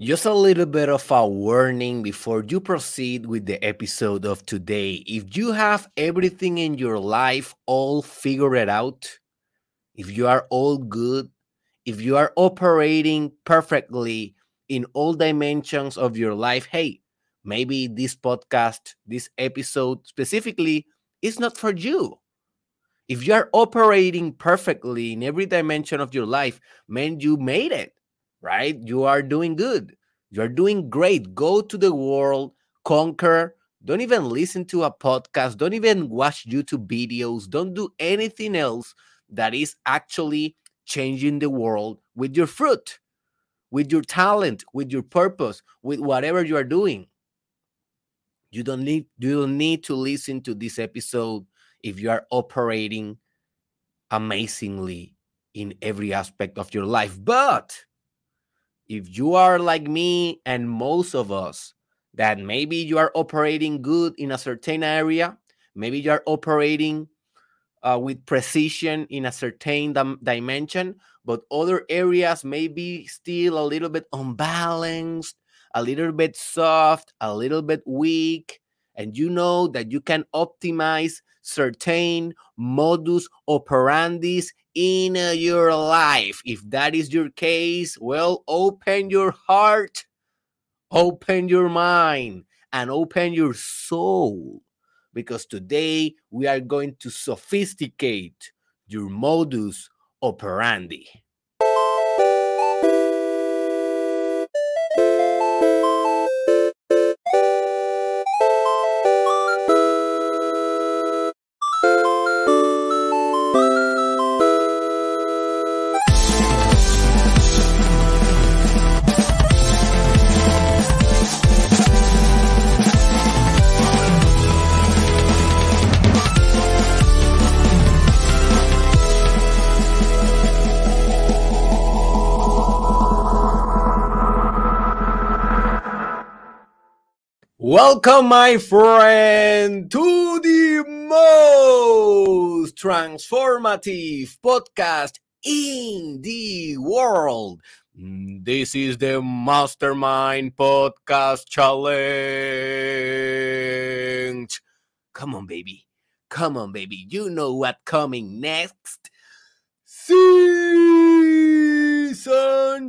Just a little bit of a warning before you proceed with the episode of today. If you have everything in your life all figured out, if you are all good, if you are operating perfectly in all dimensions of your life, hey, maybe this podcast, this episode specifically, is not for you. If you are operating perfectly in every dimension of your life, man, you made it, right? You are doing good. You are doing great. Go to the world, conquer. Don't even listen to a podcast. Don't even watch YouTube videos. Don't do anything else that is actually changing the world with your fruit, with your talent, with your purpose, with whatever you are doing. You don't need you don't need to listen to this episode if you are operating amazingly in every aspect of your life. But if you are like me and most of us, that maybe you are operating good in a certain area, maybe you are operating uh, with precision in a certain dim- dimension, but other areas may be still a little bit unbalanced, a little bit soft, a little bit weak, and you know that you can optimize certain modus operandis in uh, your life. If that is your case, well, open your heart, open your mind, and open your soul. Because today we are going to sophisticate your modus operandi. Welcome, my friend, to the most transformative podcast in the world. This is the Mastermind Podcast Challenge. Come on, baby. Come on, baby. You know what coming next. Season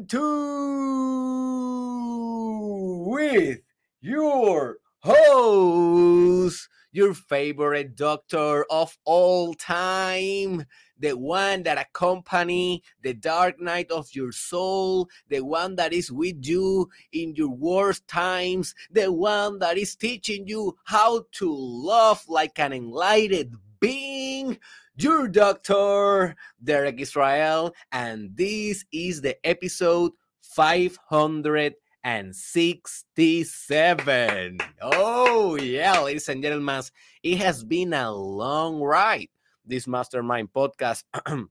2 with your host, your favorite doctor of all time, the one that accompany the dark night of your soul, the one that is with you in your worst times, the one that is teaching you how to love like an enlightened being. Your doctor, Derek Israel, and this is the episode 500 and 67. Oh, yeah, ladies and gentlemen, it has been a long ride, this Mastermind podcast. and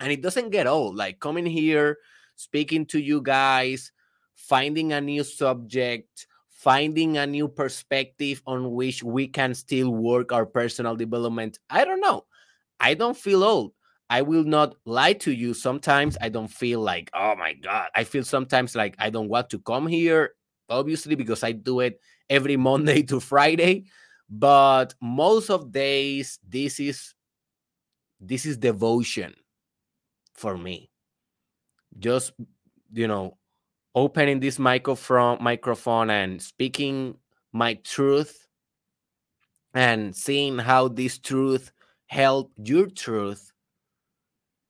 it doesn't get old. Like coming here, speaking to you guys, finding a new subject, finding a new perspective on which we can still work our personal development. I don't know. I don't feel old. I will not lie to you. Sometimes I don't feel like, oh my God. I feel sometimes like I don't want to come here, obviously, because I do it every Monday to Friday. But most of days, this is this is devotion for me. Just you know, opening this microphone microphone and speaking my truth and seeing how this truth help your truth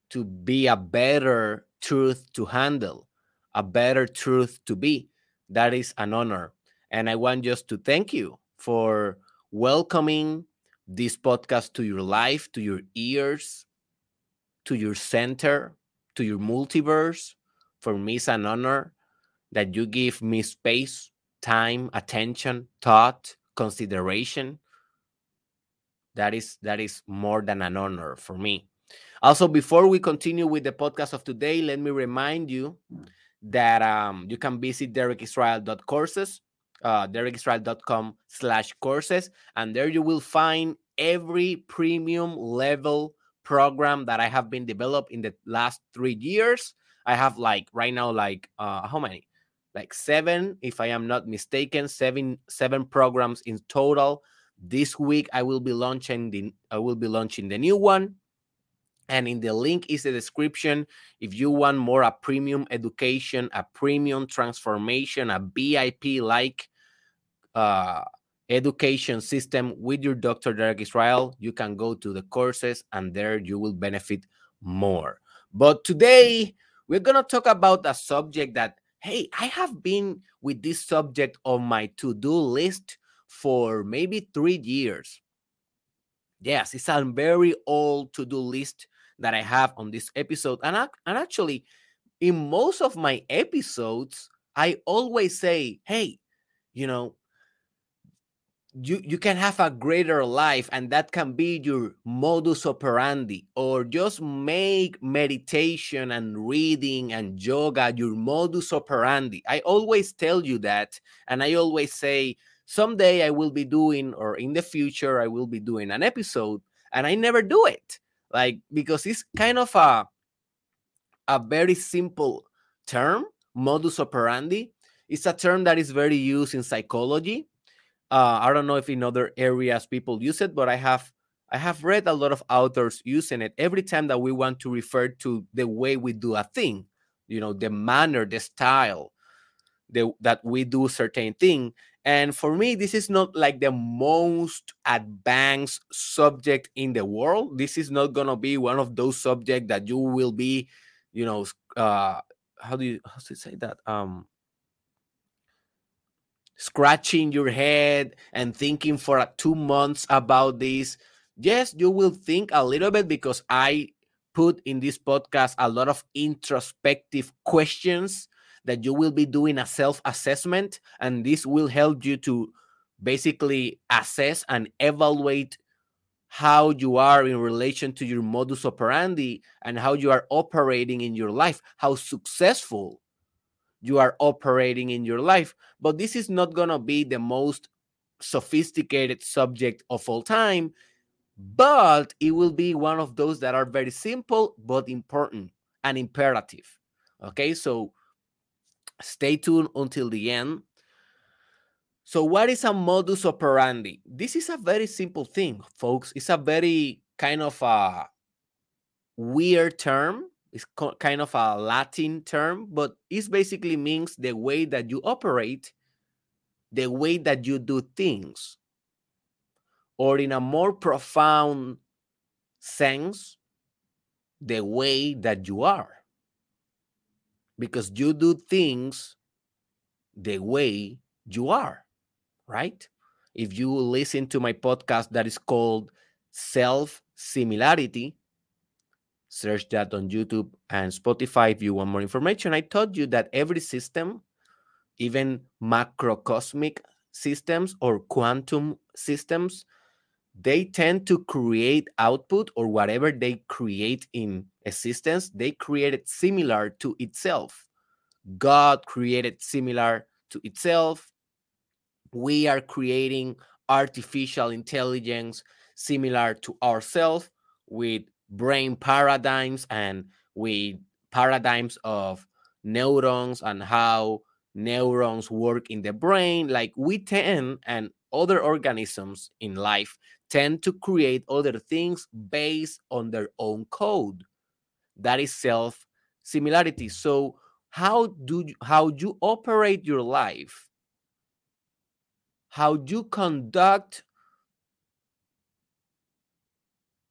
to be a better truth to handle, a better truth to be. That is an honor. And I want just to thank you for welcoming this podcast to your life, to your ears, to your center, to your multiverse. For me, it's an honor that you give me space, time, attention, thought, consideration. That is that is more than an honor for me. Also, before we continue with the podcast of today, let me remind you that um, you can visit derekisrael.courses, uh, derekisrael.com slash courses, and there you will find every premium level program that I have been developed in the last three years. I have like right now, like uh, how many? like seven, if I am not mistaken, seven seven programs in total. This week I will be launching the I will be launching the new one. And in the link is the description. If you want more a premium education, a premium transformation, a VIP like uh, education system with your Dr. Derek Israel, you can go to the courses and there you will benefit more. But today we're going to talk about a subject that, hey, I have been with this subject on my to do list for maybe three years. Yes, it's a very old to do list that I have on this episode. And, I, and actually, in most of my episodes, I always say, hey, you know, you you can have a greater life and that can be your modus operandi or just make meditation and reading and yoga your modus operandi i always tell you that and i always say someday i will be doing or in the future i will be doing an episode and i never do it like because it's kind of a a very simple term modus operandi it's a term that is very used in psychology uh, I don't know if in other areas people use it, but I have I have read a lot of authors using it every time that we want to refer to the way we do a thing, you know, the manner, the style, the, that we do certain thing. And for me, this is not like the most advanced subject in the world. This is not gonna be one of those subjects that you will be, you know, uh, how do you how to say that? Um, scratching your head and thinking for two months about this. Yes, you will think a little bit because I put in this podcast a lot of introspective questions that you will be doing a self assessment, and this will help you to basically assess and evaluate how you are in relation to your modus operandi and how you are operating in your life, how successful you are operating in your life. But this is not going to be the most sophisticated subject of all time, but it will be one of those that are very simple but important and imperative. Okay, so stay tuned until the end. So, what is a modus operandi? This is a very simple thing, folks. It's a very kind of a weird term it's kind of a Latin term, but it basically means the way that you operate, the way that you do things, or in a more profound sense, the way that you are. Because you do things the way you are, right? If you listen to my podcast that is called Self Similarity, Search that on YouTube and Spotify if you want more information. I told you that every system, even macrocosmic systems or quantum systems, they tend to create output or whatever they create in existence, they create it similar to itself. God created similar to itself. We are creating artificial intelligence similar to ourselves with brain paradigms and with paradigms of neurons and how neurons work in the brain like we tend and other organisms in life tend to create other things based on their own code. That is self similarity so how do you, how you operate your life how you conduct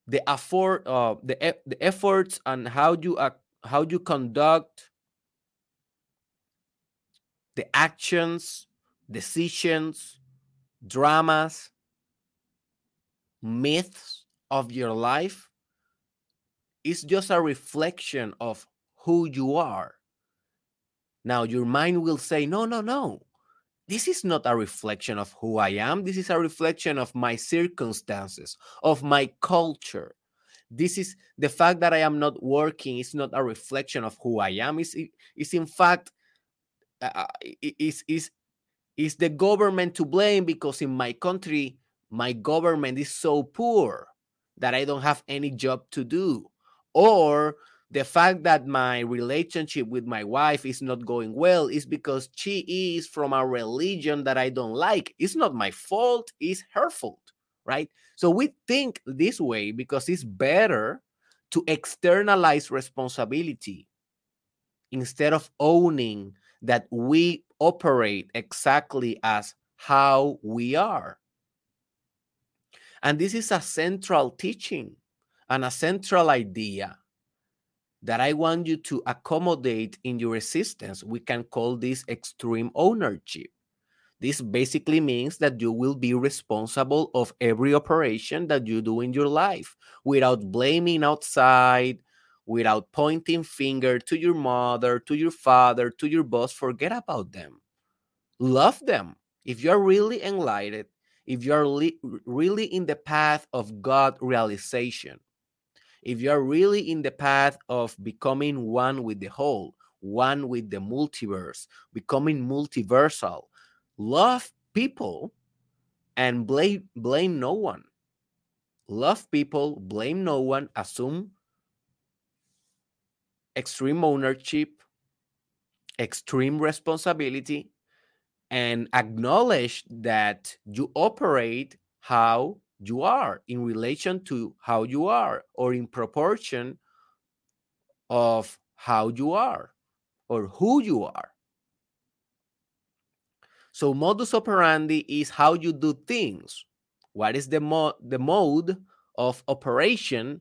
the effort uh, the, the efforts and how you uh, how you conduct the actions decisions dramas myths of your life is just a reflection of who you are now your mind will say no no no this is not a reflection of who I am. This is a reflection of my circumstances, of my culture. This is the fact that I am not working. It's not a reflection of who I am. It's, it's in fact, uh, uh is is is the government to blame because in my country, my government is so poor that I don't have any job to do, or the fact that my relationship with my wife is not going well is because she is from a religion that I don't like. It's not my fault, it's her fault, right? So we think this way because it's better to externalize responsibility instead of owning that we operate exactly as how we are. And this is a central teaching and a central idea that I want you to accommodate in your existence. We can call this extreme ownership. This basically means that you will be responsible of every operation that you do in your life without blaming outside, without pointing finger to your mother, to your father, to your boss. Forget about them. Love them. If you're really enlightened, if you're really in the path of God realization, if you're really in the path of becoming one with the whole, one with the multiverse, becoming multiversal, love people and blame blame no one. Love people, blame no one, assume extreme ownership, extreme responsibility, and acknowledge that you operate how you are in relation to how you are or in proportion of how you are or who you are. So modus operandi is how you do things. What is the mo- the mode of operation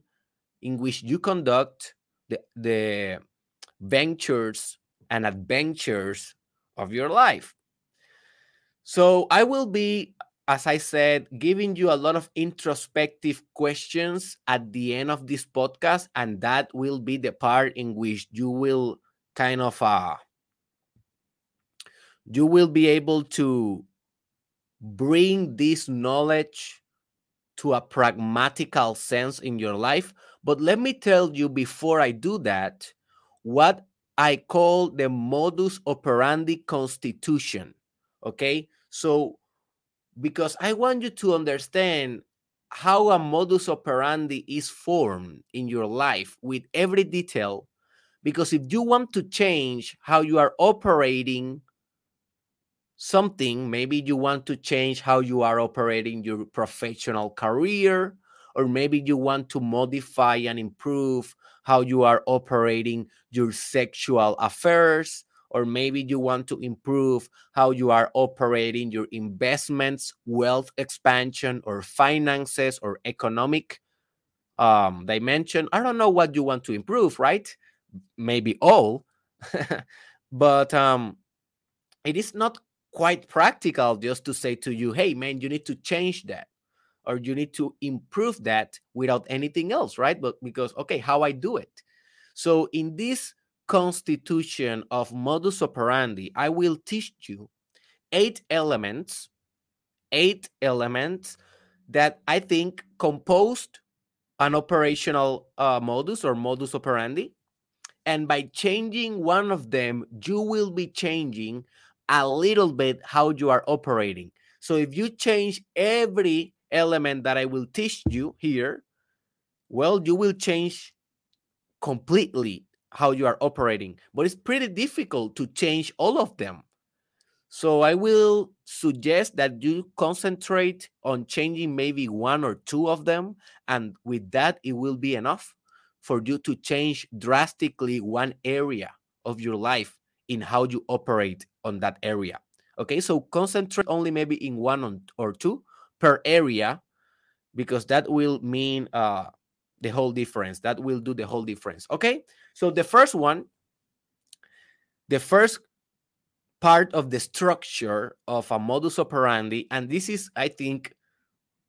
in which you conduct the, the ventures and adventures of your life. So I will be, as I said, giving you a lot of introspective questions at the end of this podcast, and that will be the part in which you will kind of uh you will be able to bring this knowledge to a pragmatical sense in your life. But let me tell you before I do that, what I call the modus operandi constitution. Okay. So, because I want you to understand how a modus operandi is formed in your life with every detail. Because if you want to change how you are operating something, maybe you want to change how you are operating your professional career, or maybe you want to modify and improve how you are operating your sexual affairs, or maybe you want to improve how you are operating your investments, wealth expansion, or finances, or economic um, dimension. I don't know what you want to improve, right? Maybe all, but um, it is not quite practical just to say to you, hey, man, you need to change that or you need to improve that without anything else, right? But because, okay, how I do it. So in this constitution of modus operandi, I will teach you eight elements, eight elements that I think composed an operational uh, modus or modus operandi. And by changing one of them, you will be changing a little bit how you are operating. So if you change every element that I will teach you here, well, you will change completely how you are operating. But it's pretty difficult to change all of them. So I will suggest that you concentrate on changing maybe one or two of them. And with that, it will be enough for you to change drastically one area of your life in how you operate on that area. Okay, so concentrate only maybe in one or two per area because that will mean uh, the whole difference. That will do the whole difference. Okay, so the first one, the first part of the structure of a modus operandi, and this is, I think,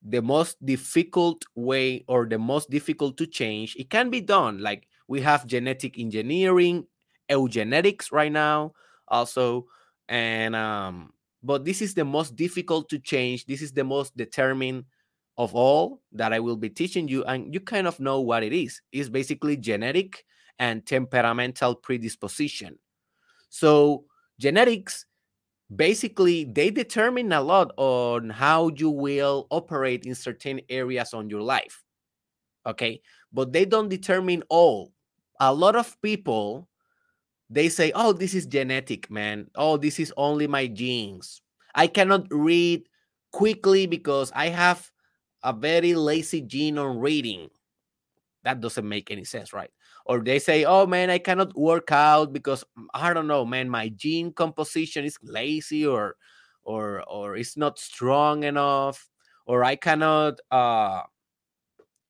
the most difficult way or the most difficult to change. It can be done. Like we have genetic engineering, eugenetics right now also and um but this is the most difficult to change this is the most determined of all that i will be teaching you and you kind of know what it is it's basically genetic and temperamental predisposition so genetics basically they determine a lot on how you will operate in certain areas on your life okay but they don't determine all a lot of people they say, "Oh, this is genetic, man. Oh, this is only my genes. I cannot read quickly because I have a very lazy gene on reading." That doesn't make any sense, right? Or they say, "Oh, man, I cannot work out because mm, I don't know, man, my gene composition is lazy or or or it's not strong enough or I cannot uh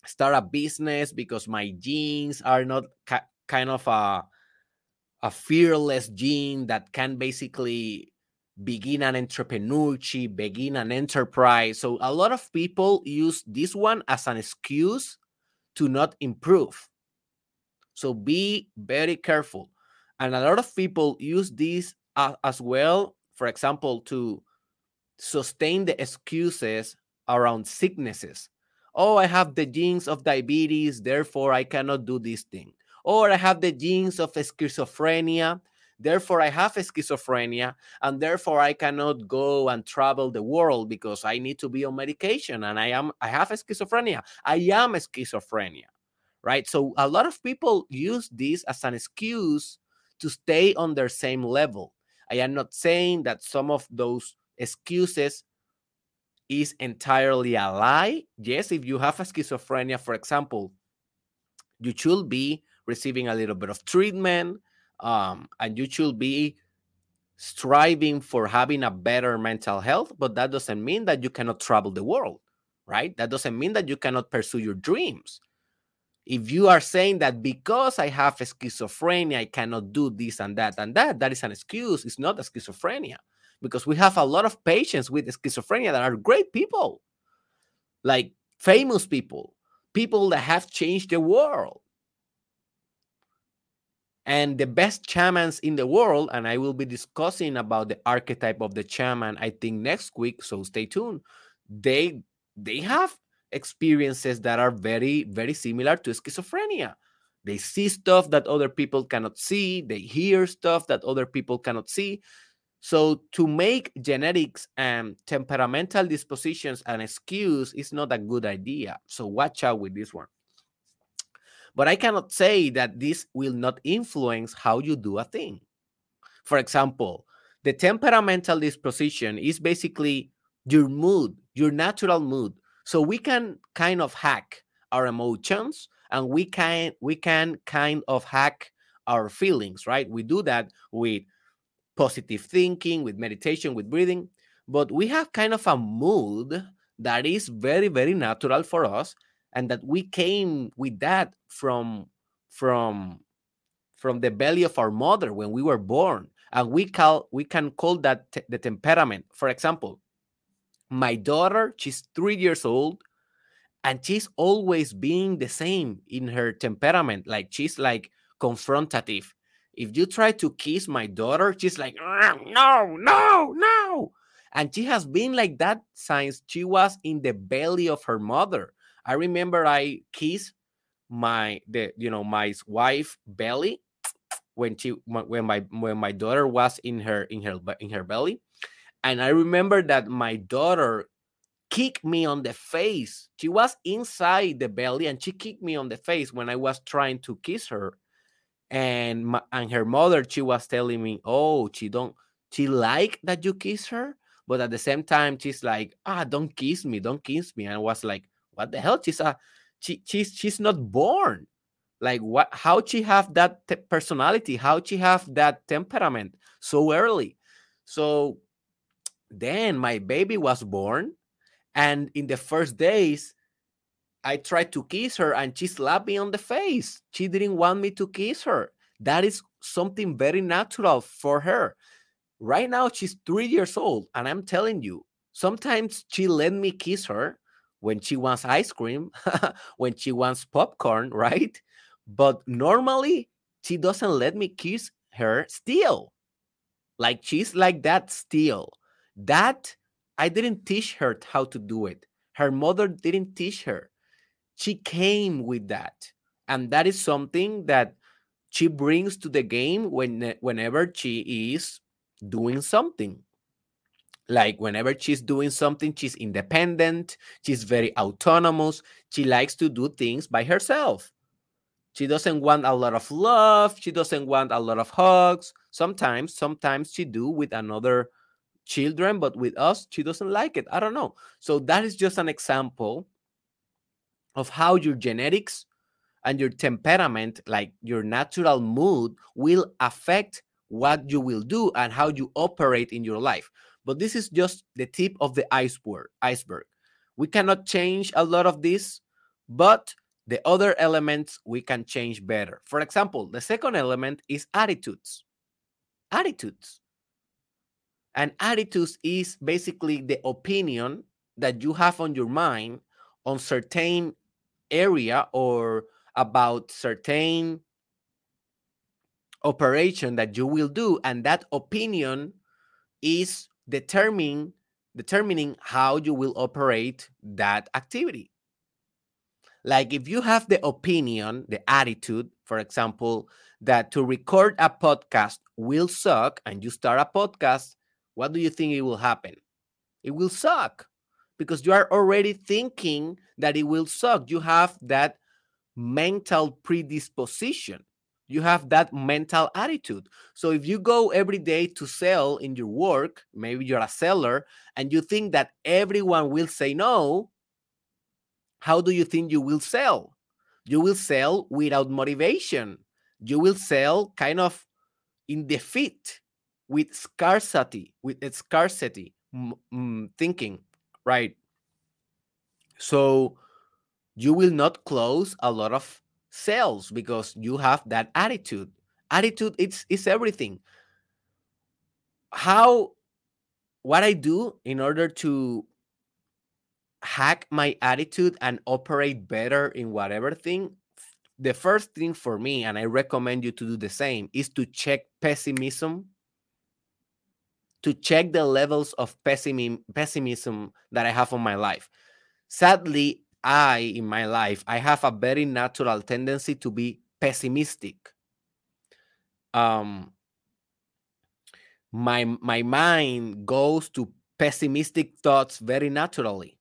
start a business because my genes are not ca- kind of a a fearless gene that can basically begin an entrepreneurship, begin an enterprise. So a lot of people use this one as an excuse to not improve. So be very careful. And a lot of people use this as well, for example, to sustain the excuses around sicknesses. Oh, I have the genes of diabetes, therefore I cannot do this thing or I have the genes of schizophrenia. Therefore, I have schizophrenia, and therefore I cannot go and travel the world because I need to be on medication. And I am I have schizophrenia. I am schizophrenia, right? So a lot of people use this as an excuse to stay on their same level. I am not saying that some of those excuses is entirely a lie. Yes, if you have a schizophrenia, for example, you should be receiving a little bit of treatment, um, and you should be striving for having a better mental health. But that doesn't mean that you cannot travel the world, right? That doesn't mean that you cannot pursue your dreams. If you are saying that because I have schizophrenia, I cannot do this and that and that, that is an excuse. It's not a schizophrenia because we have a lot of patients with schizophrenia that are great people, like famous people, people that have changed the world and the best shamans in the world and i will be discussing about the archetype of the shaman i think next week so stay tuned. They they have experiences that are very very similar to schizophrenia. They see stuff that other people cannot see. They hear stuff that other people cannot see. So to make genetics and temperamental dispositions an excuse is not a good idea. So watch out with this one but I cannot say that this will not influence how you do a thing. For example, the temperamental disposition is basically your mood, your natural mood. So we can kind of hack our emotions and we can we can kind of hack our feelings, right? We do that with positive thinking, with meditation, with breathing, but we have kind of a mood that is very very natural for us and that we came with that from from from the belly of our mother when we were born. And we call we can call that the temperament. For example my daughter she's 3 years old and she's always being the same in her temperament. Like she's like confrontative. If you try to kiss my daughter she's like no no no! And she has been like that since she was in the belly of her mother I remember I kissed my the you know my wife belly when she when my when my daughter was in her in her in her belly. And i remember that my daughter kicked me on the face. She was inside the belly and she kicked me on the face when i was trying to kiss her. And my, and her mother she was telling me oh she don't she like that you kiss her but at the same time she's like ah don't kiss me don't kiss me and i was like what the hell? She's a she she's she's not born. Like what? How she have that personality? How she have that temperament so early? So then my baby was born, and in the first days, I tried to kiss her, and she slapped me on the face. She didn't want me to kiss her. That is something very natural for her. Right now, she's three years old, and I'm telling you, sometimes she let me kiss her when she wants ice cream, when she wants popcorn, right? But normally she doesn't let me kiss her still. Like she's like that still. That I didn't teach her how to do it. Her mother didn't teach her. She came with that. And that is something that she brings to the game when whenever she is doing something like whenever she's doing something she's independent she's very autonomous she likes to do things by herself She doesn't want a lot of love. She doesn't want a lot of hugs. Sometimes, sometimes she do with another children, but with us, she doesn't like it. I don't know. So that is just an example of how your genetics and your temperament, like your natural mood, will affect what you will do and how you operate in your life. But this is just the tip of the iceberg. Iceberg. We cannot change a lot of this, but the other elements we can change better. For example, the second element is attitudes. Attitudes. And attitudes is basically the opinion that you have on your mind on certain area or about certain operation that you will do and that opinion is determining determining how you will operate that activity. Like if you have the opinion the attitude for example that to record a podcast will suck and you start a podcast what do you think it will happen? It will suck because you are already thinking that it will suck. You have that mental predisposition you have that mental attitude. So if you go every day to sell in your work, maybe you're a seller, and you think that everyone will say no, how do you think you will sell? You will sell without motivation. You will sell kind of in defeat with scarcity, with scarcity mm, thinking, right? So you will not close a lot of sales because you have that attitude. Attitude it's it's everything. How what I do in order to hack my attitude and operate better in whatever thing the first thing for me and i recommend you to do the same is to check pessimism to check the levels of pessimism pessimism that i have on my life sadly I, in my life, I have a very natural tendency to be pessimistic. Um, my my mind goes to pessimistic thoughts very naturally.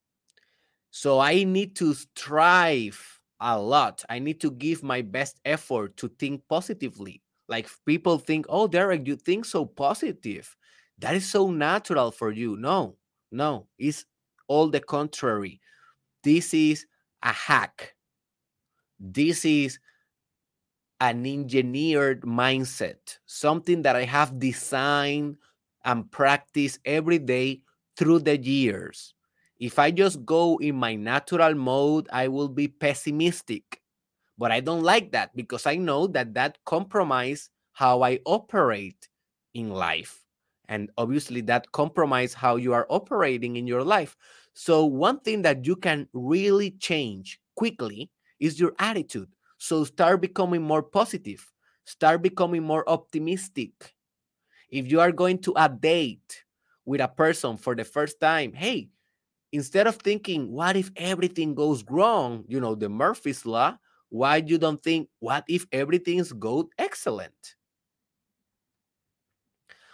So I need to strive a lot. I need to give my best effort to think positively. Like people think, oh, Derek, you think so positive. That is so natural for you. No, no, it's all the contrary. This is a hack. This is an engineered mindset, something that I have designed and practiced every day through the years. If I just go in my natural mode, I will be pessimistic. But I don't like that because I know that that compromise how I operate in life. And obviously that compromise how you are operating in your life. So, one thing that you can really change quickly is your attitude. So, start becoming more positive, start becoming more optimistic. If you are going to a date with a person for the first time, hey, instead of thinking, what if everything goes wrong? You know, the Murphy's Law, why you don't think, what if everything's good, excellent?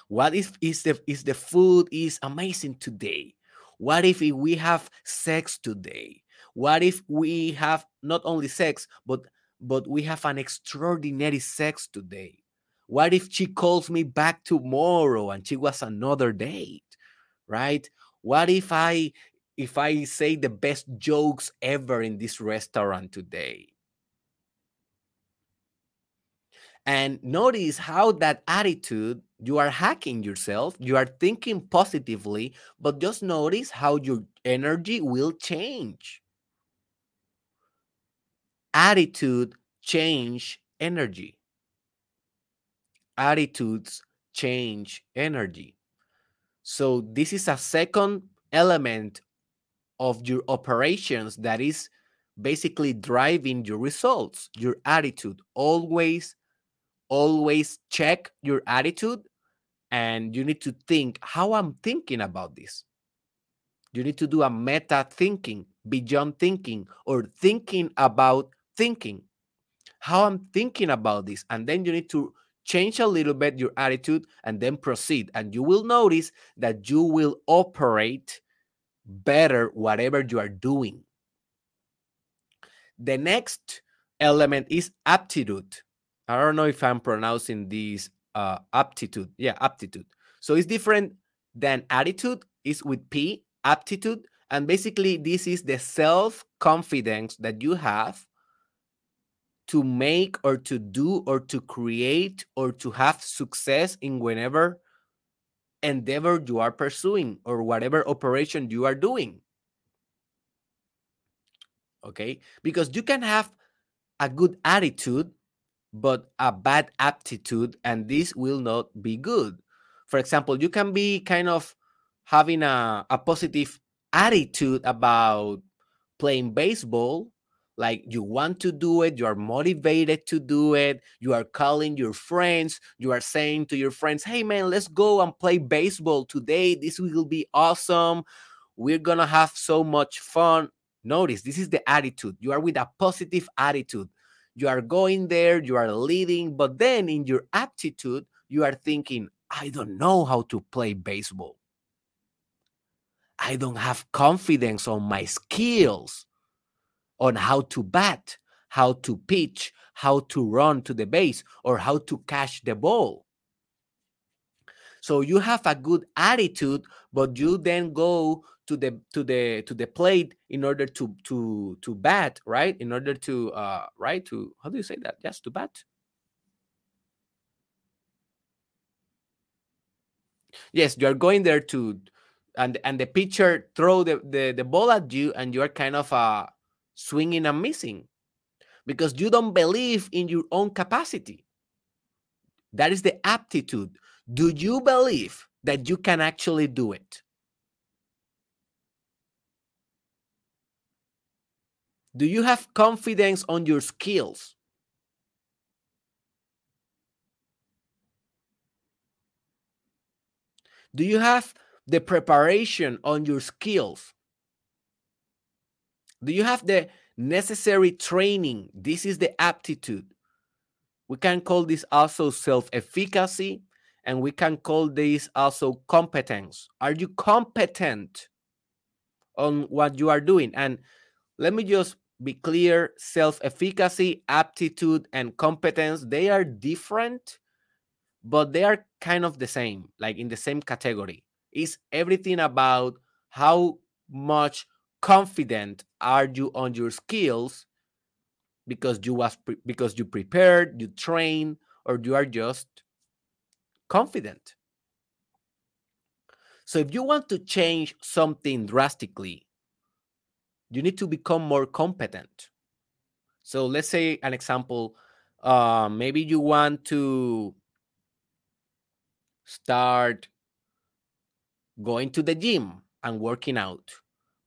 What if is the is the food is amazing today? What if we have sex today? What if we have not only sex, but but we have an extraordinary sex today? What if she calls me back tomorrow and she was another date? Right? What if I if I say the best jokes ever in this restaurant today? And notice how that attitude, you are hacking yourself, you are thinking positively, but just notice how your energy will change. Attitude change energy. Attitudes change energy. So this is a second element of your operations that is basically driving your results, your attitude. Always always check your attitude and you need to think how I'm thinking about this. You need to do a meta thinking, beyond thinking, or thinking about thinking. How I'm thinking about this. And then you need to change a little bit your attitude and then proceed. And you will notice that you will operate better whatever you are doing. The next element is aptitude. I don't know if I'm pronouncing this uh, aptitude. Yeah, aptitude. So it's different than attitude. Is with P, aptitude. And basically, this is the self confidence that you have to make or to do or to create or to have success in whenever endeavor you are pursuing or whatever operation you are doing. Okay? Because you can have a good attitude, but a bad aptitude, and this will not be good. For example, you can be kind of having a, a positive attitude about playing baseball, like you want to do it, you are motivated to do it, you are calling your friends, you are saying to your friends, hey man, let's go and play baseball today. This will be awesome. We're gonna have so much fun. Notice this is the attitude. You are with a positive attitude. You are going there, you are leading, but then in your aptitude, you are thinking, I don't know how to play baseball. I don't have confidence on my skills, on how to bat, how to pitch, how to run to the base, or how to catch the ball. So you have a good attitude, but you then go to the to the to the plate in order to to to bat, right? In order to uh right to how do you say that? Yes, to bat. Yes, you are going there to and and the pitcher throw the, the, the ball at you and you are kind of uh swinging and missing because you don't believe in your own capacity. That is the aptitude. Do you believe that you can actually do it? Do you have confidence on your skills? Do you have the preparation on your skills? Do you have the necessary training? This is the aptitude. We can call this also self efficacy, and we can call this also competence. Are you competent on what you are doing? And let me just be clear self efficacy, aptitude, and competence, they are different, but they are kind of the same, like in the same category. It's everything about how much confident are you on your skills because you was because you prepared, you train, or you are just confident. So if you want to change something drastically, you need to become more competent. So let's say an example, uh, maybe you want to start going to the gym and working out,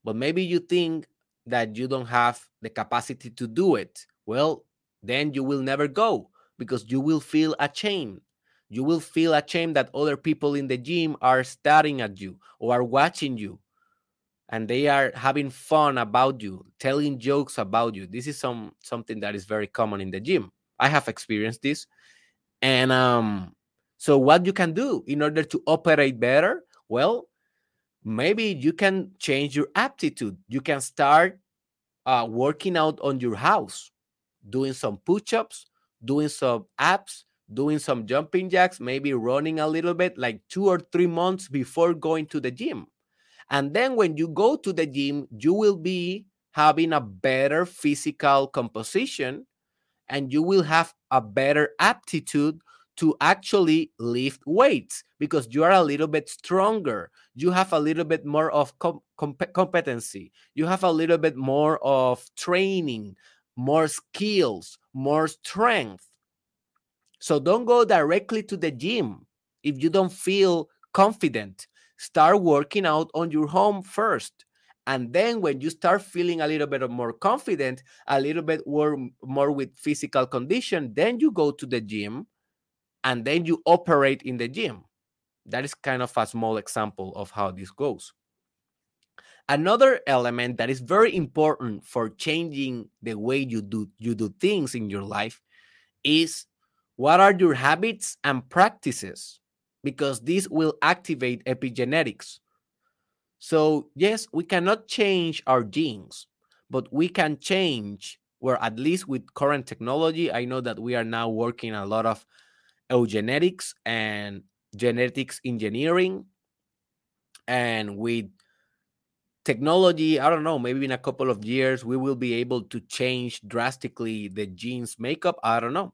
but maybe you think that you don't have the capacity to do it. Well, then you will never go because you will feel ashamed. You will feel ashamed that other people in the gym are staring at you or are watching you and they are having fun about you, telling jokes about you. This is some something that is very common in the gym. I have experienced this. And um so what you can do in order to operate better? Well, maybe you can change your aptitude. You can start uh, working out on your house, doing some push-ups, doing some abs, doing some jumping jacks, maybe running a little bit like 2 or 3 months before going to the gym and then when you go to the gym, you will be having a better physical composition and you will have a better aptitude to actually lift weights because you are a little bit stronger. You have a little bit more of com- competency. You have a little bit more of training, more skills, more strength. So don't go directly to the gym if you don't feel confident start working out on your home first. And then when you start feeling a little bit more confident, a little bit more, more with physical condition, then you go to the gym and then you operate in the gym. That is kind of a small example of how this goes. Another element that is very important for changing the way you do you do things in your life is what are your habits and practices? because this will activate epigenetics. So, yes, we cannot change our genes, but we can change where at least with current technology, I know that we are now working a lot of eugenetics and genetics engineering. And with technology, I don't know, maybe in a couple of years, we will be able to change drastically the genes makeup. I don't know.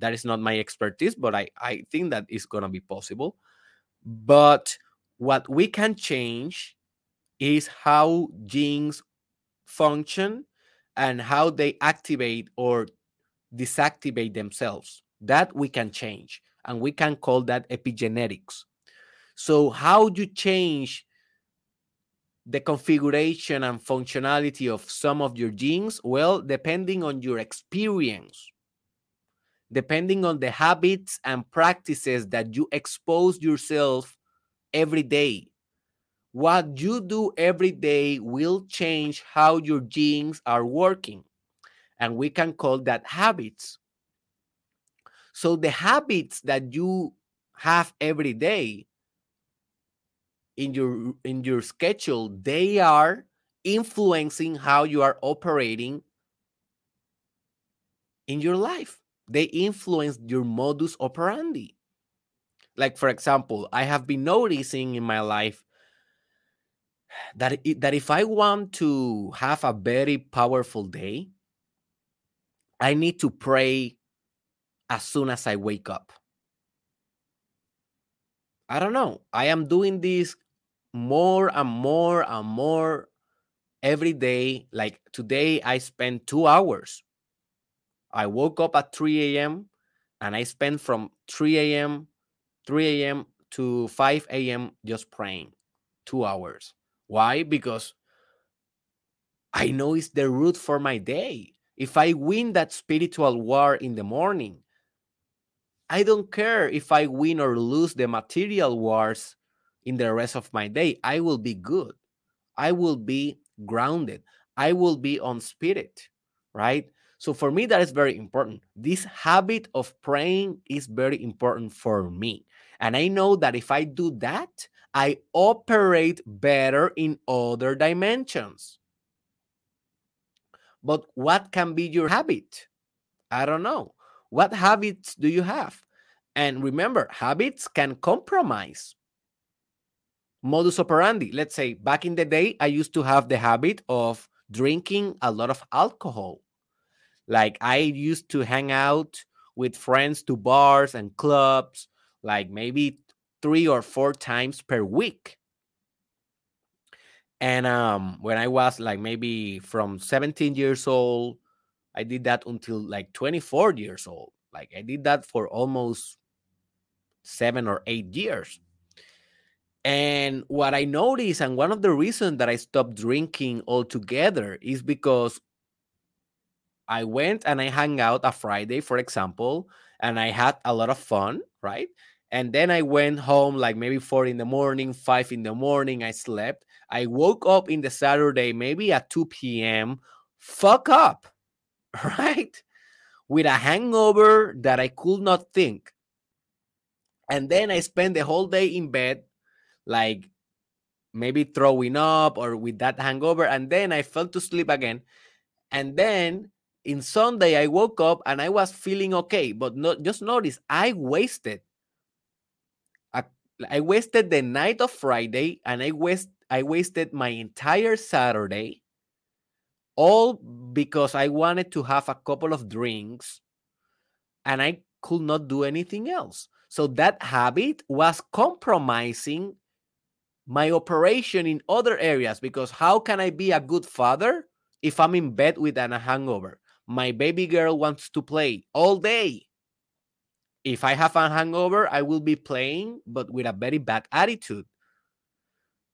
That is not my expertise, but I, I think that is going to be possible. But what we can change is how genes function and how they activate or disactivate themselves. That we can change, and we can call that epigenetics. So, how do you change the configuration and functionality of some of your genes? Well, depending on your experience, depending on the habits and practices that you expose yourself every day. What you do every day will change how your genes are working. And we can call that habits. So the habits that you have every day in your in your schedule, they are influencing how you are operating in your life. They influence your modus operandi. Like for example, I have been noticing in my life that it, that if I want to have a very powerful day, I need to pray as soon as I wake up. I don't know. I am doing this more and more and more every day. Like today, I spent two hours. I woke up at 3 a.m. and I spent from 3 a.m. 3 a.m. to 5 a.m. just praying two hours. Why? Because I know it's the root for my day. If I win that spiritual war in the morning, I don't care if I win or lose the material wars in the rest of my day. I will be good. I will be grounded. I will be on spirit, right? So for me, that is very important. This habit of praying is very important for me. And I know that if I do that, I operate better in other dimensions. But what can be your habit? I don't know. What habits do you have? And remember, habits can compromise. Modus operandi. Let's say back in the day, I used to have the habit of drinking a lot of alcohol. Like I used to hang out with friends to bars and clubs, like maybe three or four times per week. And um, when I was like maybe from 17 years old, I did that until like 24 years old. Like I did that for almost seven or eight years. And what I noticed, and one of the reasons that I stopped drinking altogether is because I went and I hung out a Friday, for example, and I had a lot of fun, right? And then I went home like maybe four in the morning, five in the morning. I slept. I woke up in the Saturday, maybe at 2 p.m. Fuck up, right? With a hangover that I could not think. And then I spent the whole day in bed, like maybe throwing up or with that hangover. And then I fell to sleep again. And then in Sunday, I woke up and I was feeling okay. But not just notice I wasted I wasted the night of Friday and I waste I wasted my entire Saturday all because I wanted to have a couple of drinks and I could not do anything else. So that habit was compromising my operation in other areas because how can I be a good father if I'm in bed with a hangover? My baby girl wants to play all day if I have a hangover, I will be playing, but with a very bad attitude,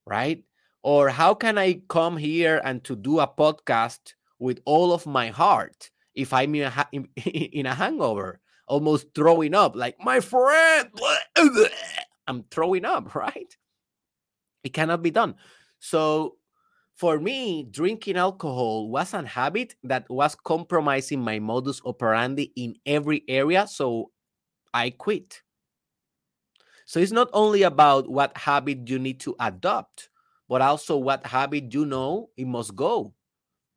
right? Or how can I come here and to do a podcast with all of my heart if I'm in a, in a hangover, almost throwing up, like my friend, I'm throwing up, right? It cannot be done. So for me, drinking alcohol was a habit that was compromising my modus operandi in every area. So I quit. So it's not only about what habit you need to adopt, but also what habit you know it must go.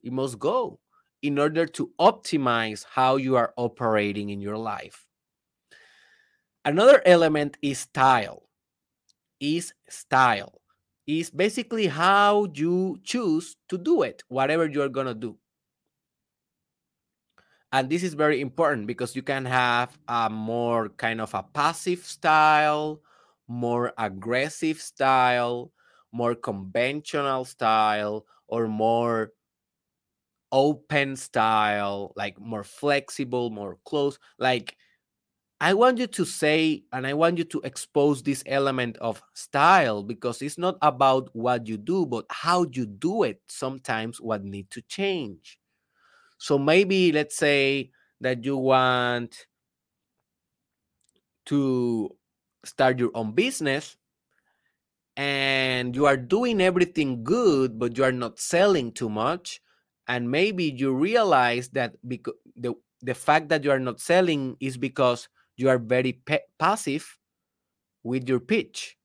It must go. in order to optimize how you are operating in your life. Another element is style. Is style. Is basically how you choose to do it, whatever you're going to do. And this is very important because you can have a more kind of a passive style, more aggressive style, more conventional style, or more open style, like more flexible, more close. Like, I want you to say, and I want you to expose this element of style because it's not about what you do, but how you do it. Sometimes what need to change. So maybe let's say that you want to start your own business and you are doing everything good, but you are not selling too much and maybe you realize that because the the fact that you are not selling is because you are very passive with your pitch.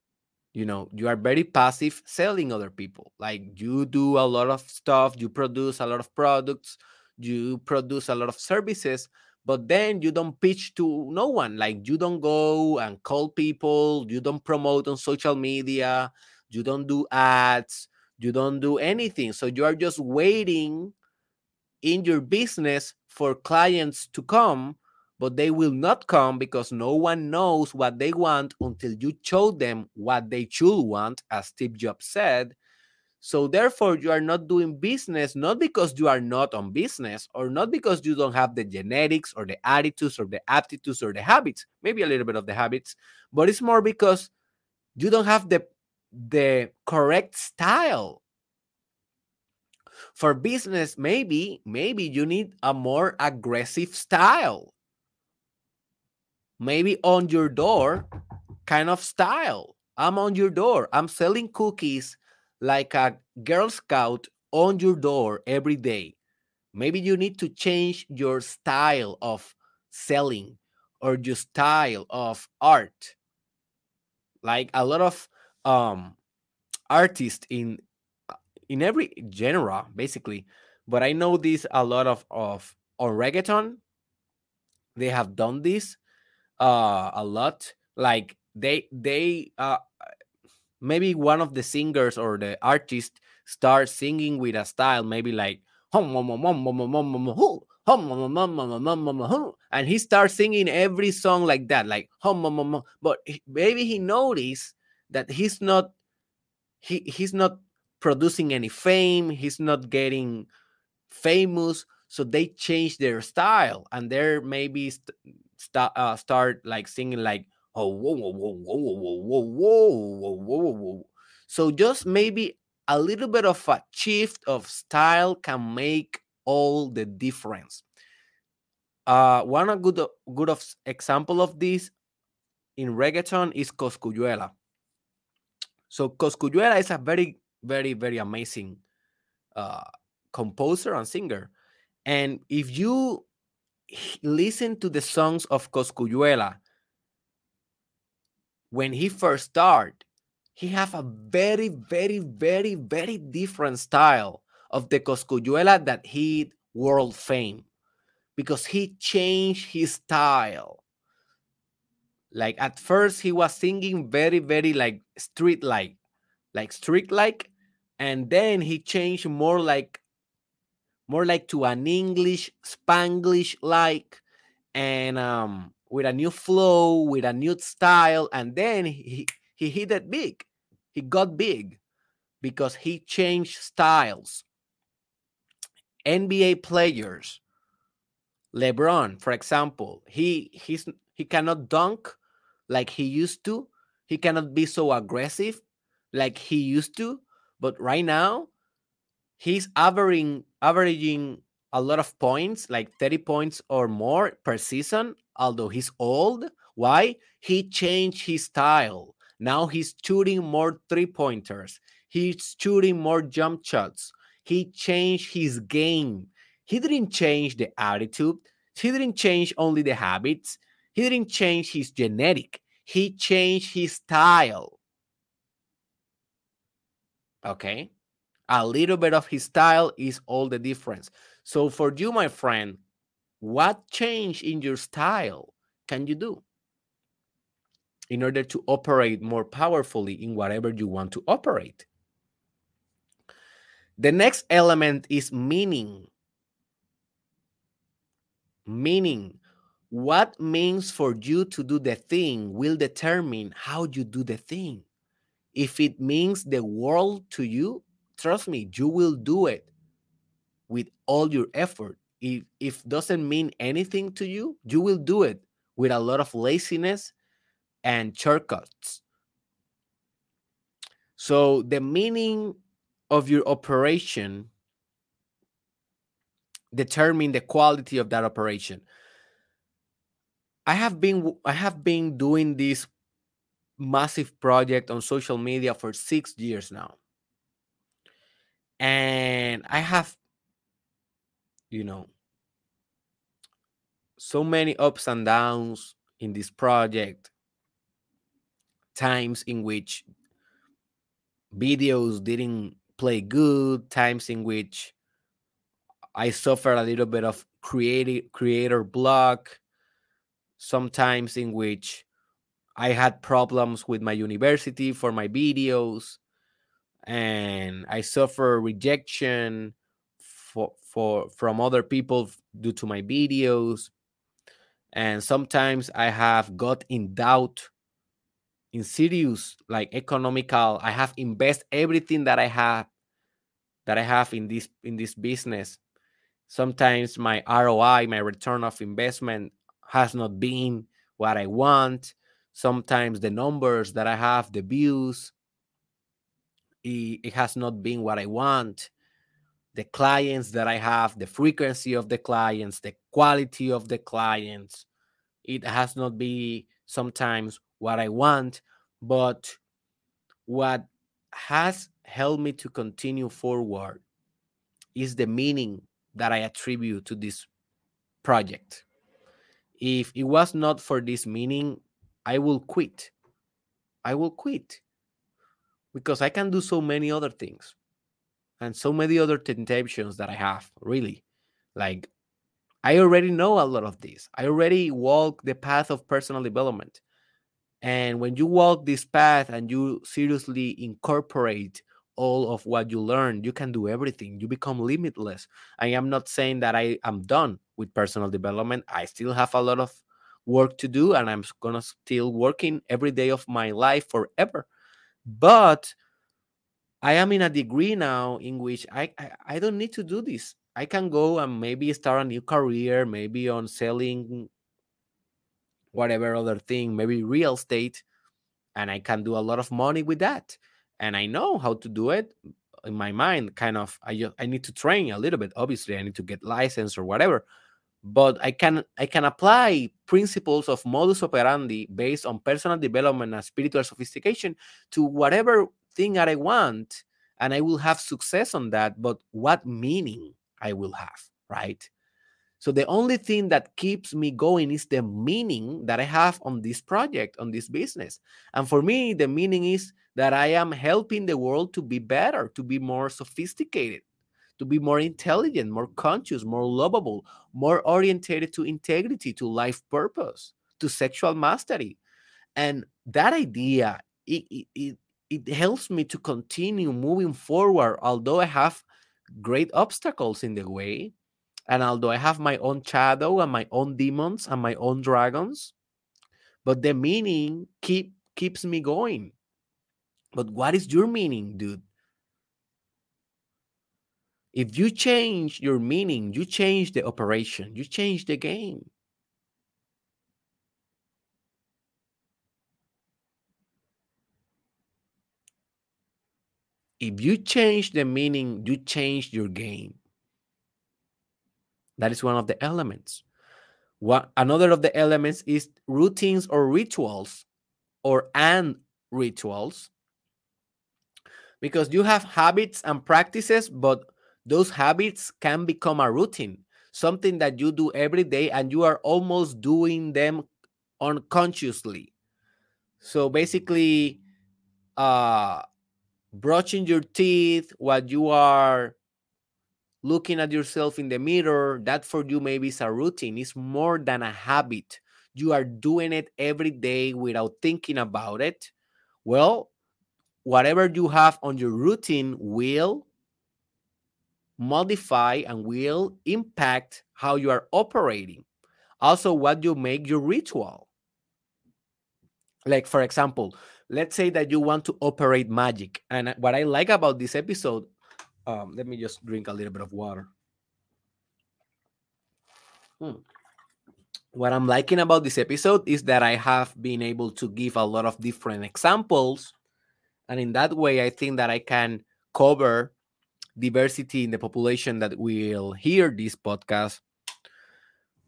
You know you are very passive selling other people. Like you do a lot of stuff you produce a lot of products you produce a lot of services but then you don't pitch to no one. Like you don't go and call people you don't promote on social media you don't do ads you don't do anything. So you are just waiting in your business for clients to come but they will not come because no one knows what they want until you show them what they should want as steve jobs said. So therefore you are not doing business not because you are not on business or not because you don't have the genetics or the attitudes or the aptitudes or the habits maybe a little bit of the habits but it's more because you don't have the the correct style. For business maybe maybe you need a more aggressive style maybe on your door kind of style. I'm on your door. I'm selling cookies like a girl scout on your door every day. Maybe you need to change your style of selling or your style of art. Like a lot of um artists in in every genre basically. But i know this a lot of of on reggaeton. They have done this uh a lot like they they uh maybe one of the singers or the artist start singing with a style maybe like and he starts singing every song like that like but maybe he noticed that he's not he he's not producing any fame. He's not getting famous. So they change their style and they're maybe st- st- uh, start like singing like oh whoa whoa whoa whoa whoa whoa whoa whoa whoa whoa. So just maybe a little bit of a shift of style can make all the difference. Uh, one a good good of example of this in reggaeton is Cosculluela. So Cosculluela is a very very very amazing uh, composer and singer. And if you listen to the songs of Cosculluela when he first started, he have a very very very very different style of the Cosculluela that he world fame because he changed his style. Like at first he was singing very very like street like like street like and then he changed more like more like to an english spanglish like and um with a new flow with a new style and then he he hit it big. He got big because he changed styles. Nba players lebron for example he he's he cannot dunk like he used to. He cannot be so aggressive like he used to but right now, he's averaging averaging a lot of points, like 30 points or more per season, although he's old. Why? He changed his style. Now he's shooting more three pointers. He's shooting more jump shots. He changed his game. He didn't change the attitude. He didn't change only the habits. He didn't change his genetic. He changed his style. Okay. A little bit of his style is all the difference. So, for you, my friend, what change in your style can you do in order to operate more powerfully in whatever you want to operate? The next element is meaning. Meaning, what means for you to do the thing will determine how you do the thing. If it means the world to you, trust me, you will do it with all your effort. If if doesn't mean anything to you, you will do it with a lot of laziness and shortcuts. So the meaning of your operation determine the quality of that operation. I have been I have been doing this massive project on social media for 6 years now. And I have you know so many ups and downs in this project. Times in which videos didn't play good times in which i suffered a little bit of creative creator block. Sometimes in which i had problems with my university for my videos and i suffer rejection for for from other people due to my videos. And sometimes i have got in doubt in serious like economical i have invest everything that i have that i have in this in this business. Sometimes my roi my return of investment has not been what i want. Sometimes the numbers that i have the views it, has not been what i want the clients that I have, the frequency of the clients, the quality of the clients. It has not been sometimes what I want, but what has helped me to continue forward is the meaning that I attribute to this project. If it was not for this meaning, I will quit. I will quit because I can do so many other things and so many other temptations that I have, really. Like, I already know a lot of this. I already walk the path of personal development. And when you walk this path and you seriously incorporate all of what you learn, you can do everything. You become limitless. I am not saying that I am done with personal development. I still have a lot of work to do, and I'm gonna still working every day of my life forever. But I am in a degree now in which I, I, I don't need to do this. I can go and maybe start a new career, maybe on selling whatever other thing, maybe real estate, and I can do a lot of money with that. And I know how to do it in my mind. Kind of, I just, I need to train a little bit. Obviously, I need to get license or whatever but i can i can apply principles of modus operandi based on personal development and spiritual sophistication to whatever thing that I want and I will have success on that, but what meaning I will have, right? So the only thing that keeps me going is the meaning that I have on this project, on this business. And for me, the meaning is that I am helping the world to be better, to be more sophisticated, to be more intelligent, more conscious, more lovable, more orientated to integrity, to life purpose, to sexual mastery. And that idea, it, it, it helps me to continue moving forward although i have great obstacles in the way and although i have my own shadow and my own demons and my own dragons but the meaning keep keeps me going but what is your meaning dude if you change your meaning you change the operation you change the game if you change the meaning, you change your game. That is one of the elements. What another of the elements is routines or rituals or and rituals. Because you have habits and practices, but those habits can become a routine, something that you do every day and you are almost doing them unconsciously. So basically, uh brushing your teeth while you are looking at yourself in the mirror, that for you maybe is a routine. It's more than a habit. You are doing it every day without thinking about it. Well, whatever you have on your routine will modify and will impact how you are operating. Also, what you make your ritual. Like, for example, let's say that you want to operate magic. And what I like about this episode, um, let me just drink a little bit of water. Hmm. What I'm liking about this episode is that I have been able to give a lot of different examples. And in that way, I think that I can cover diversity in the population that will hear this podcast.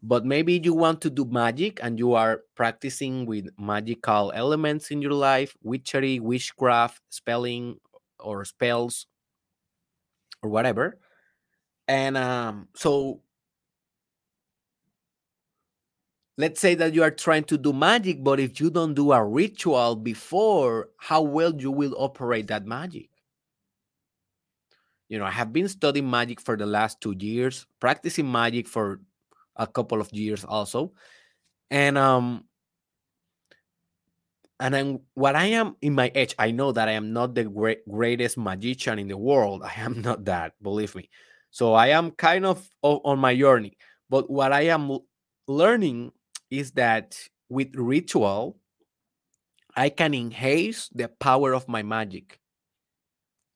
But maybe you want to do magic and you are practicing with magical elements in your life, witchery, witchcraft, spelling, or spells, or whatever. And um, so let's say that you are trying to do magic, but if you don't do a ritual before, how well you will operate that magic? You know, I have been studying magic for the last two years, practicing magic for a couple of years also. And um and then what I am in my age, I know that I am not the great, greatest magician in the world. I am not that, believe me. So I am kind of on my journey. But what I am learning is that with ritual, I can enhance the power of my magic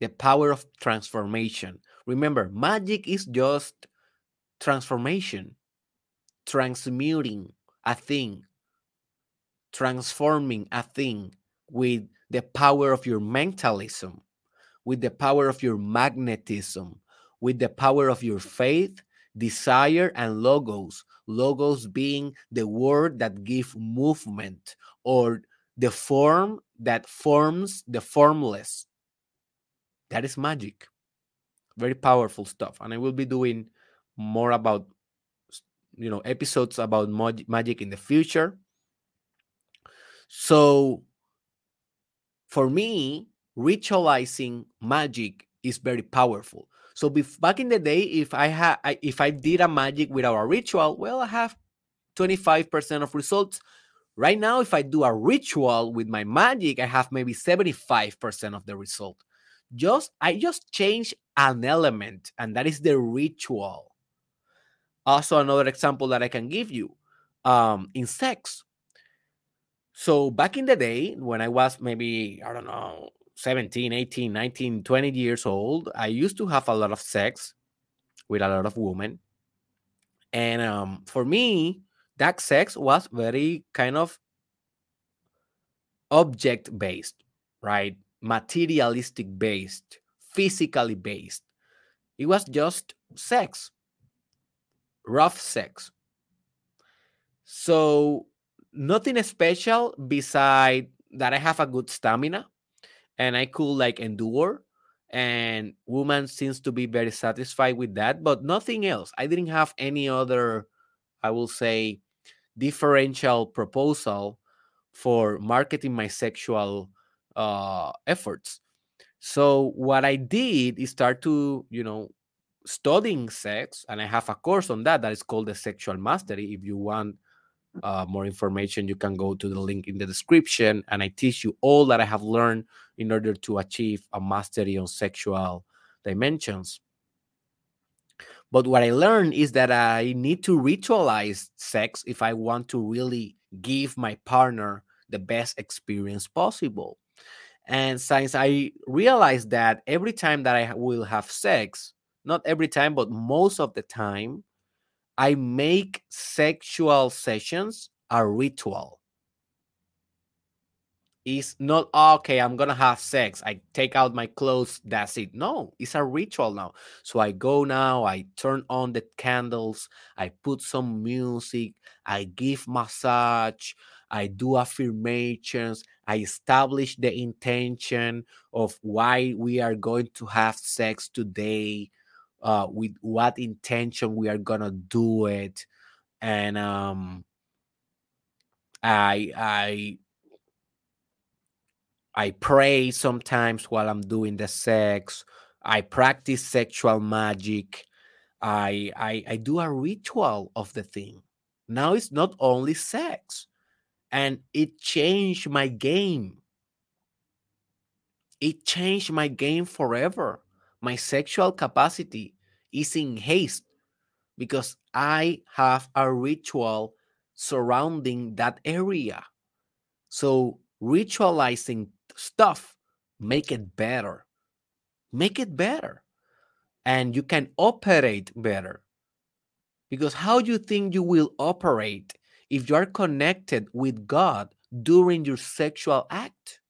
the power of transformation. Remember, magic is just transformation, transmuting a thing, transforming a thing with the power of your mentalism, with the power of your magnetism, with the power of your faith, desire, and logos. Logos being the word that give movement or the form that forms the formless that is magic. Very powerful stuff. And I will be doing more about, you know, episodes about mag- magic in the future. So for me, ritualizing magic is very powerful. So bef- back in the day, if I had if I did a magic without a ritual, well, I have 25% of results. Right now, if I do a ritual with my magic, I have maybe 75% of the result just I just change an element, and that is the ritual. Also, another example that I can give you um, in sex. So, back in the day, when I was maybe, I don't know, 17, 18, 19, 20 years old, I used to have a lot of sex with a lot of women. And um, for me, that sex was very kind of object based, right? Materialistic based, physically based. It was just sex, rough sex. So, nothing special beside that I have a good stamina and I could like endure. And woman seems to be very satisfied with that, but nothing else. I didn't have any other, I will say, differential proposal for marketing my sexual uh, efforts. So what I did is start to, you know, studying sex, and I have a course on that that is called the Sexual Mastery. If you want uh, more information, you can go to the link in the description, and I teach you all that I have learned in order to achieve a mastery on sexual dimensions. But what I learned is that I need to ritualize sex if I want to really give my partner the best experience possible. And since I realized that every time that I will have sex, not every time, but most of the time, I make sexual sessions a ritual. It's not oh, okay, I'm gonna have sex. I take out my clothes, that's it. No, it's a ritual now. So I go now, I turn on the candles, I put some music, I give massage, I do affirmations, I establish the intention of why we are going to have sex today, uh, with what intention we are gonna do it, and um, I I I pray sometimes while I'm doing the sex. I practice sexual magic, I, I I do a ritual of the thing. Now it's not only sex, and it changed my game. It changed my game forever. My sexual capacity is in haste because I have a ritual surrounding that area. So ritualizing stuff make it better. Make it better. And you can operate better. Because how do you think you will operate if you are connected with God during your sexual act?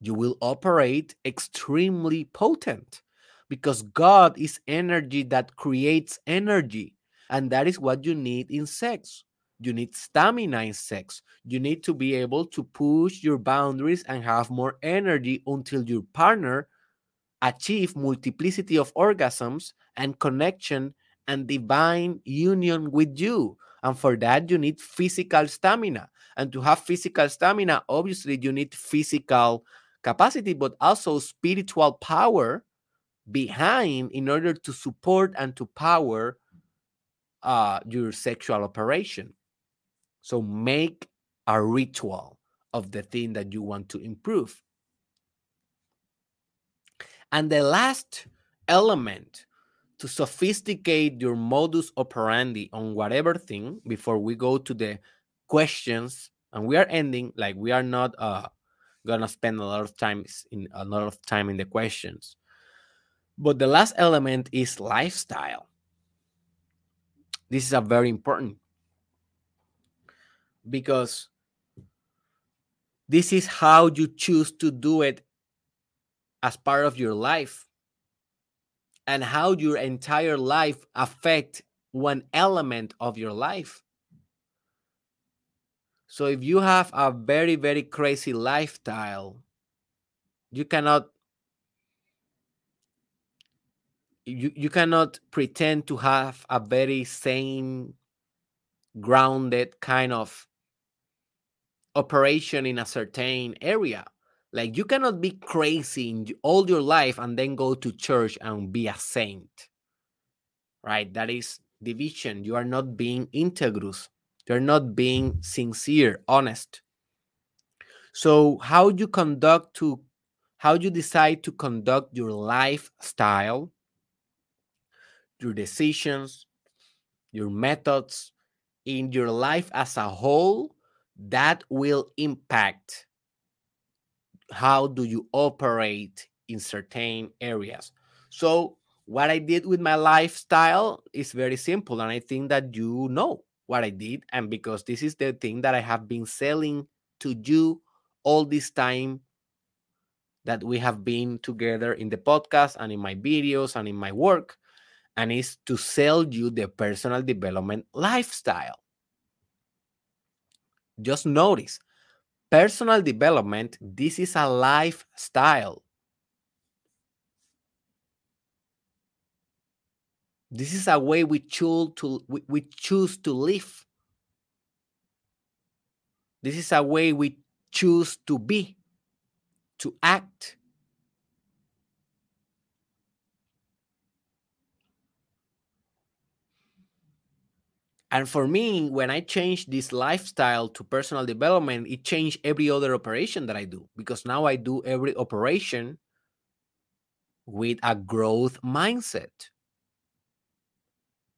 You will operate extremely potent because God is energy that creates energy. And that is what you need in sex. You need stamina in sex. You need to be able to push your boundaries and have more energy until your partner achieve multiplicity of orgasms and connection and divine union with you. And for that, you need physical stamina. And to have physical stamina, obviously, you need physical capacity, but also spiritual power behind in order to support and to power uh, your sexual operation. So make a ritual of the thing that you want to improve. And the last element to sophisticate your modus operandi on whatever thing before we go to the questions and we are ending like we are not uh gonna spend a lot of time in a lot of time in the questions. But the last element is lifestyle. This is a very important because this is how you choose to do it as part of your life and how your entire life affect one element of your life. So if you have a very very crazy lifestyle you cannot you, you cannot pretend to have a very sane grounded kind of operation in a certain area like you cannot be crazy in all your life and then go to church and be a saint. Right? That is division. You are not being integrous. You're not being sincere, honest. So how you conduct to how you decide to conduct your lifestyle, your decisions, your methods in your life as a whole, that will impact how do you operate in certain areas. So what i did with my lifestyle is very simple and i think that you know what i did and because this is the thing that i have been selling to you all this time that we have been together in the podcast and in my videos and in my work and is to sell you the personal development lifestyle. Just notice personal development, this is a lifestyle. This is a way we choose to we, we choose to live. This is a way we choose to be, to act. And for me, when I changed this lifestyle to personal development, it changed every other operation that I do because now I do every operation with a growth mindset.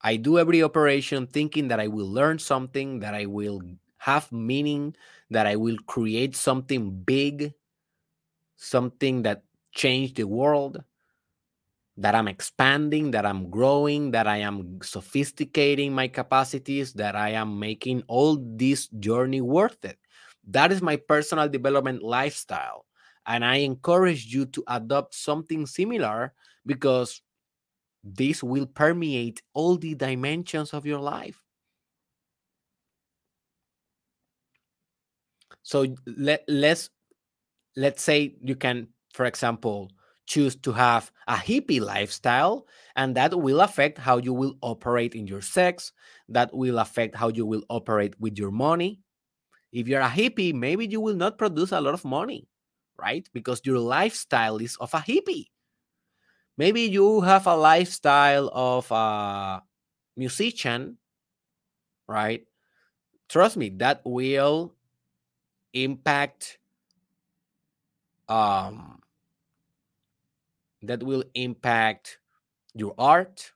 I do every operation thinking that I will learn something, that I will have meaning, that I will create something big, something that changed the world that I'm expanding, that I'm growing, that I am sophisticating my capacities, that I am making all this journey worth it. That is my personal development lifestyle. And I encourage you to adopt something similar because this will permeate all the dimensions of your life. So let, let's let's say you can, for example, choose to have a hippie lifestyle, and that will affect how you will operate in your sex. That will affect how you will operate with your money. If you're a hippie, maybe you will not produce a lot of money, right? Because your lifestyle is of a hippie. Maybe you have a lifestyle of a musician, right? Trust me, that will impact um that will impact your art,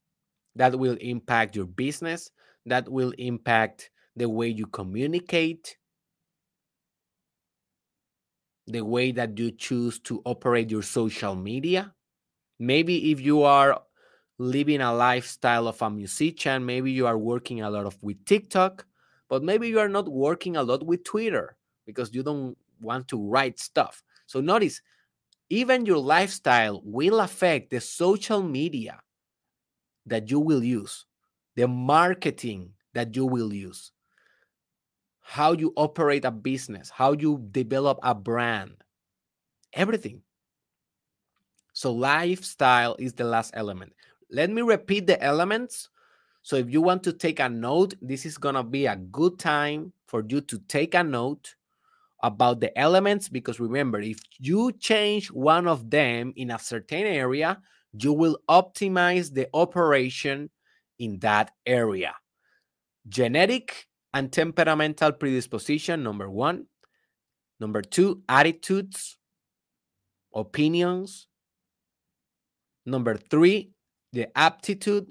that will impact your business, that will impact the way you communicate, the way that you choose to operate your social media. Maybe if you are living a lifestyle of a musician, maybe you are working a lot of with TikTok, but maybe you are not working a lot with Twitter because you don't want to write stuff. So notice even your lifestyle will affect the social media that you will use, the marketing that you will use, how you operate a business, how you develop a brand, everything. So, lifestyle is the last element. Let me repeat the elements. So, if you want to take a note, this is going to be a good time for you to take a note about the elements because remember, if you change one of them in a certain area, you will optimize the operation in that area. Genetic and temperamental predisposition, number one. Number two, attitudes, opinions. Number three, the aptitude,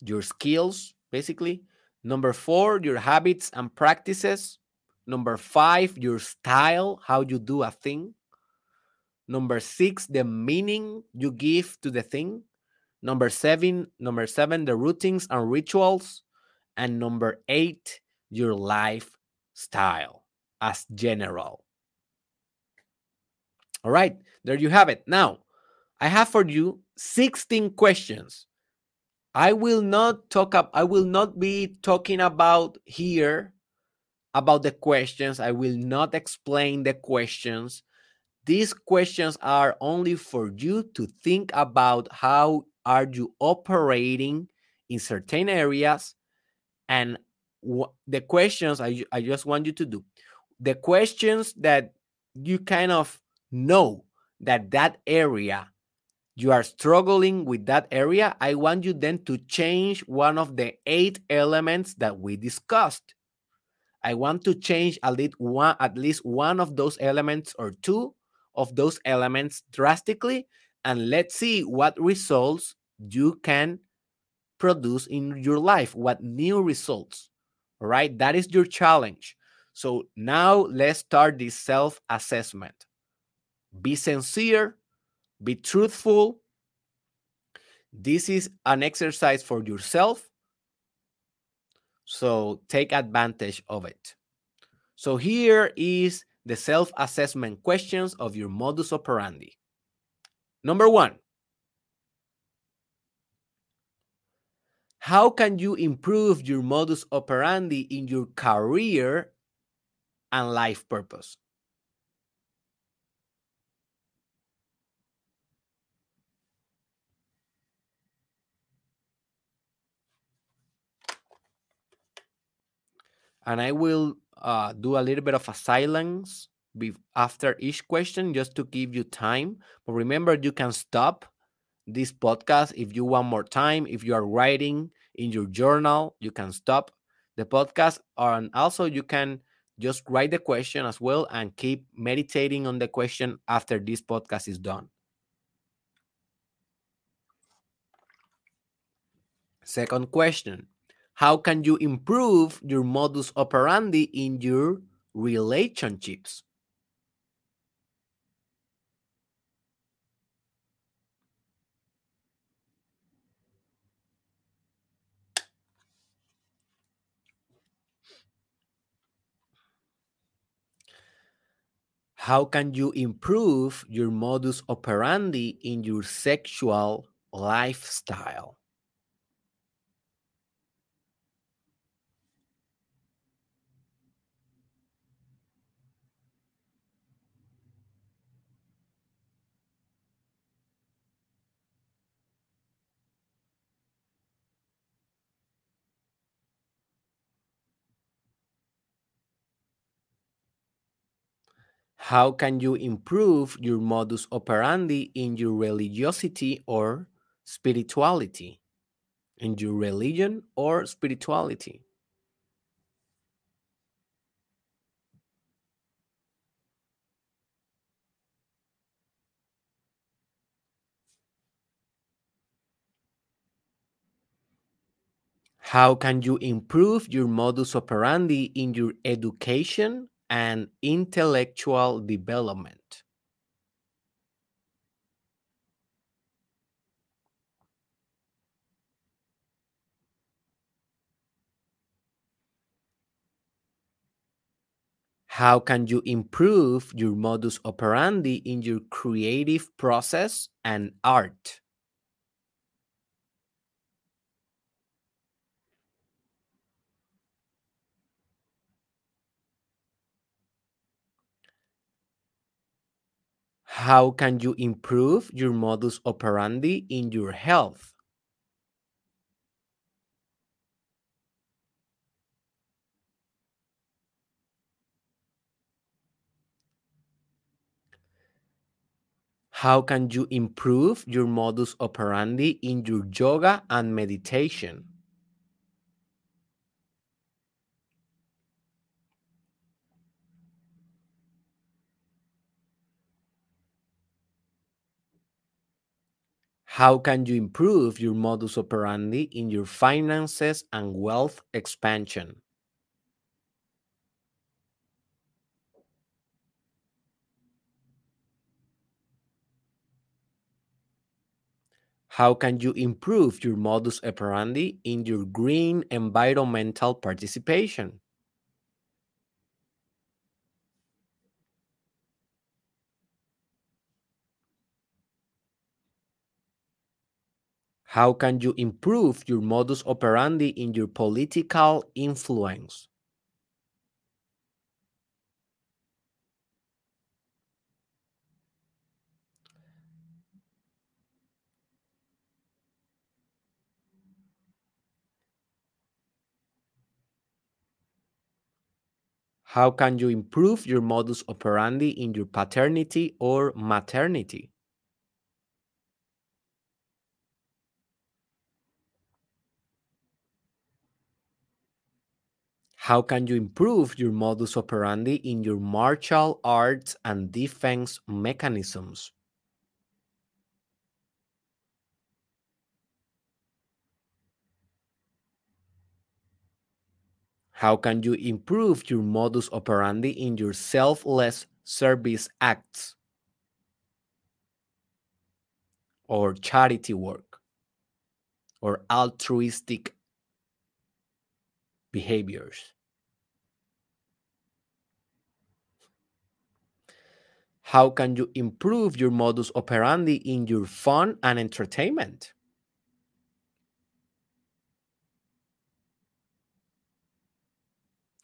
your skills, basically. Number four, your habits and practices. Number five, your style, how you do a thing. Number six, the meaning you give to the thing. Number seven, number seven, the routines and rituals. And number eight, your lifestyle as general. All right, there you have it. Now, I have for you 16 questions. I will not talk up, I will not be talking about here about the questions. I will not explain the questions. These questions are only for you to think about how are you operating in certain areas and the questions I, I just want you to do the questions that you kind of know that that area you are struggling with that area i want you then to change one of the eight elements that we discussed i want to change at least one at least one of those elements or two of those elements drastically and let's see what results you can produce in your life, what new results. All right, that is your challenge. So now let's start this self assessment. Be sincere, be truthful. This is an exercise for yourself. So take advantage of it. So here is the self assessment questions of your modus operandi. Number one, how can you improve your modus operandi in your career and life purpose? And I will uh, do a little bit of a silence after each question just to give you time. But remember, you can stop this podcast if you want more time. If you are writing in your journal, you can stop the podcast. And also, you can just write the question as well and keep meditating on the question after this podcast is done. Second question How can you improve your modus operandi in your relationships? How can you improve your modus operandi in your sexual lifestyle? How can you improve your modus operandi in your religiosity or spirituality? In your religion or spirituality? How can you improve your modus operandi in your education and intellectual development? How can you improve your modus operandi in your creative process and art? How can you improve your modus operandi in your health? How can you improve your modus operandi in your yoga and meditation? How can you improve your modus operandi in your finances and wealth expansion? How can you improve your modus operandi in your green environmental participation? How can you improve your modus operandi in your political influence? How can you improve your modus operandi in your paternity or maternity? How can you improve your modus operandi in your martial arts and defense mechanisms? How can you improve your modus operandi in your selfless service acts or charity work or altruistic behaviors? How can you improve your modus operandi in your fun and entertainment?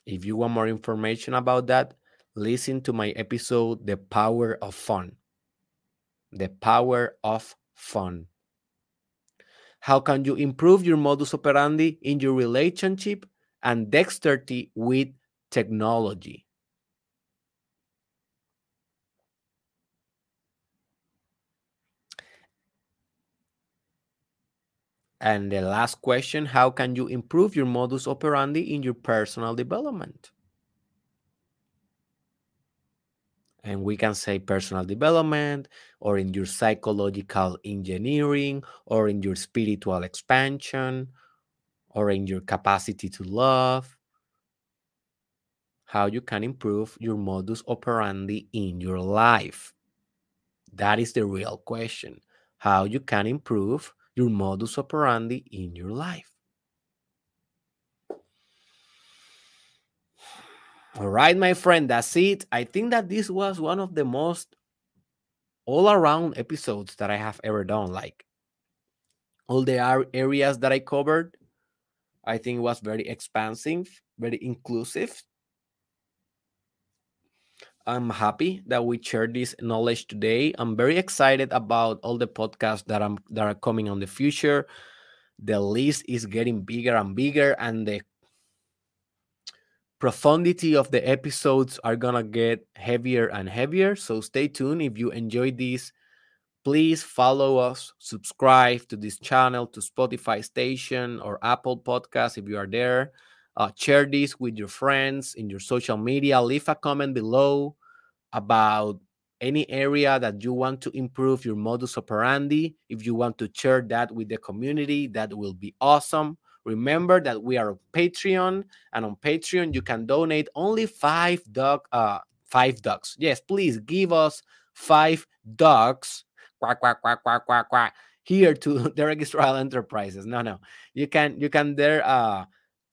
If you want more information about that, listen to my episode, The Power of Fun. The Power of Fun. How can you improve your modus operandi in your relationship and dexterity with technology? And the last question How can you improve your modus operandi in your personal development? And we can say personal development, or in your psychological engineering, or in your spiritual expansion, or in your capacity to love. How you can improve your modus operandi in your life. That is the real question. How you can improve your modus operandi in your life. All right, my friend, that's it. I think that this was one of the most all around episodes that I have ever done. Like all the areas that I covered, I think was very expansive, very inclusive. I'm happy that we shared this knowledge today. I'm very excited about all the podcasts that I'm that are coming on the future. The list is getting bigger and bigger, and the profundity of the episodes are gonna get heavier and heavier. So stay tuned. If you enjoyed this, please follow us, subscribe to this channel, to Spotify station or Apple Podcast if you are there. Uh, share this with your friends in your social media. Leave a comment below about any area that you want to improve your modus operandi. If you want to share that with the community, that will be awesome. Remember that we are on Patreon, and on Patreon you can donate only five dog, uh, five ducks. Yes, please give us five ducks. Quack quack quack quack quack quack. Here to Derek Israel Enterprises. No, no, you can you can there uh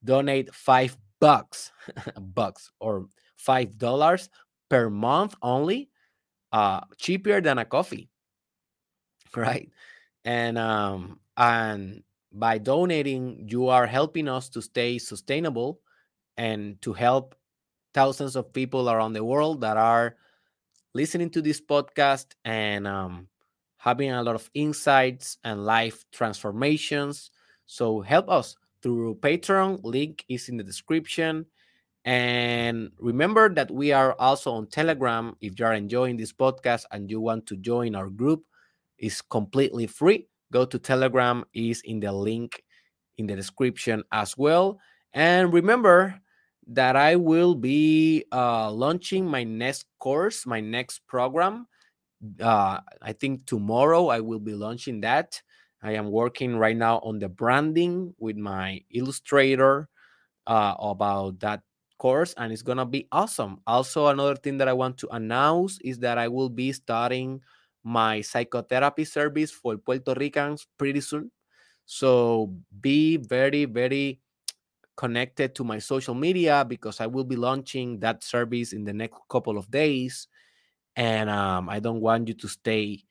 donate five bucks, bucks or five dollars per month only, uh, cheaper than a coffee, right? And um and by donating, you are helping us to stay sustainable and to help thousands of people around the world that are listening to this podcast and um, having a lot of insights and life transformations. So help us through Patreon. Link is in the description. And remember that we are also on Telegram. If you are enjoying this podcast and you want to join our group, it's completely free go to Telegram is in the link in the description as well. And remember that I will be uh, launching my next course, my next program. Uh, I think tomorrow I will be launching that. I am working right now on the branding with my illustrator uh, about that course, and it's gonna be awesome. Also, another thing that I want to announce is that I will be starting my psychotherapy service for Puerto Ricans pretty soon. So be very, very connected to my social media because I will be launching that service in the next couple of days. And um, I don't want you to stay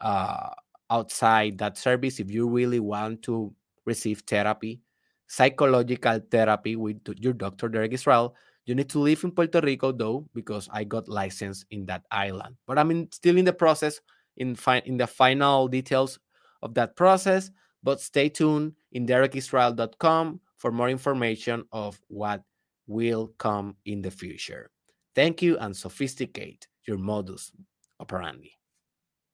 uh, outside that service if you really want to receive therapy, psychological therapy with your doctor, Derek Israel you need to live in Puerto Rico though, because I got licensed in that island. But I'm in, still in the process, in fi- in the final details of that process. But stay tuned in derekisrael.com for more information of what will come in the future. Thank you and sophisticate your modus operandi.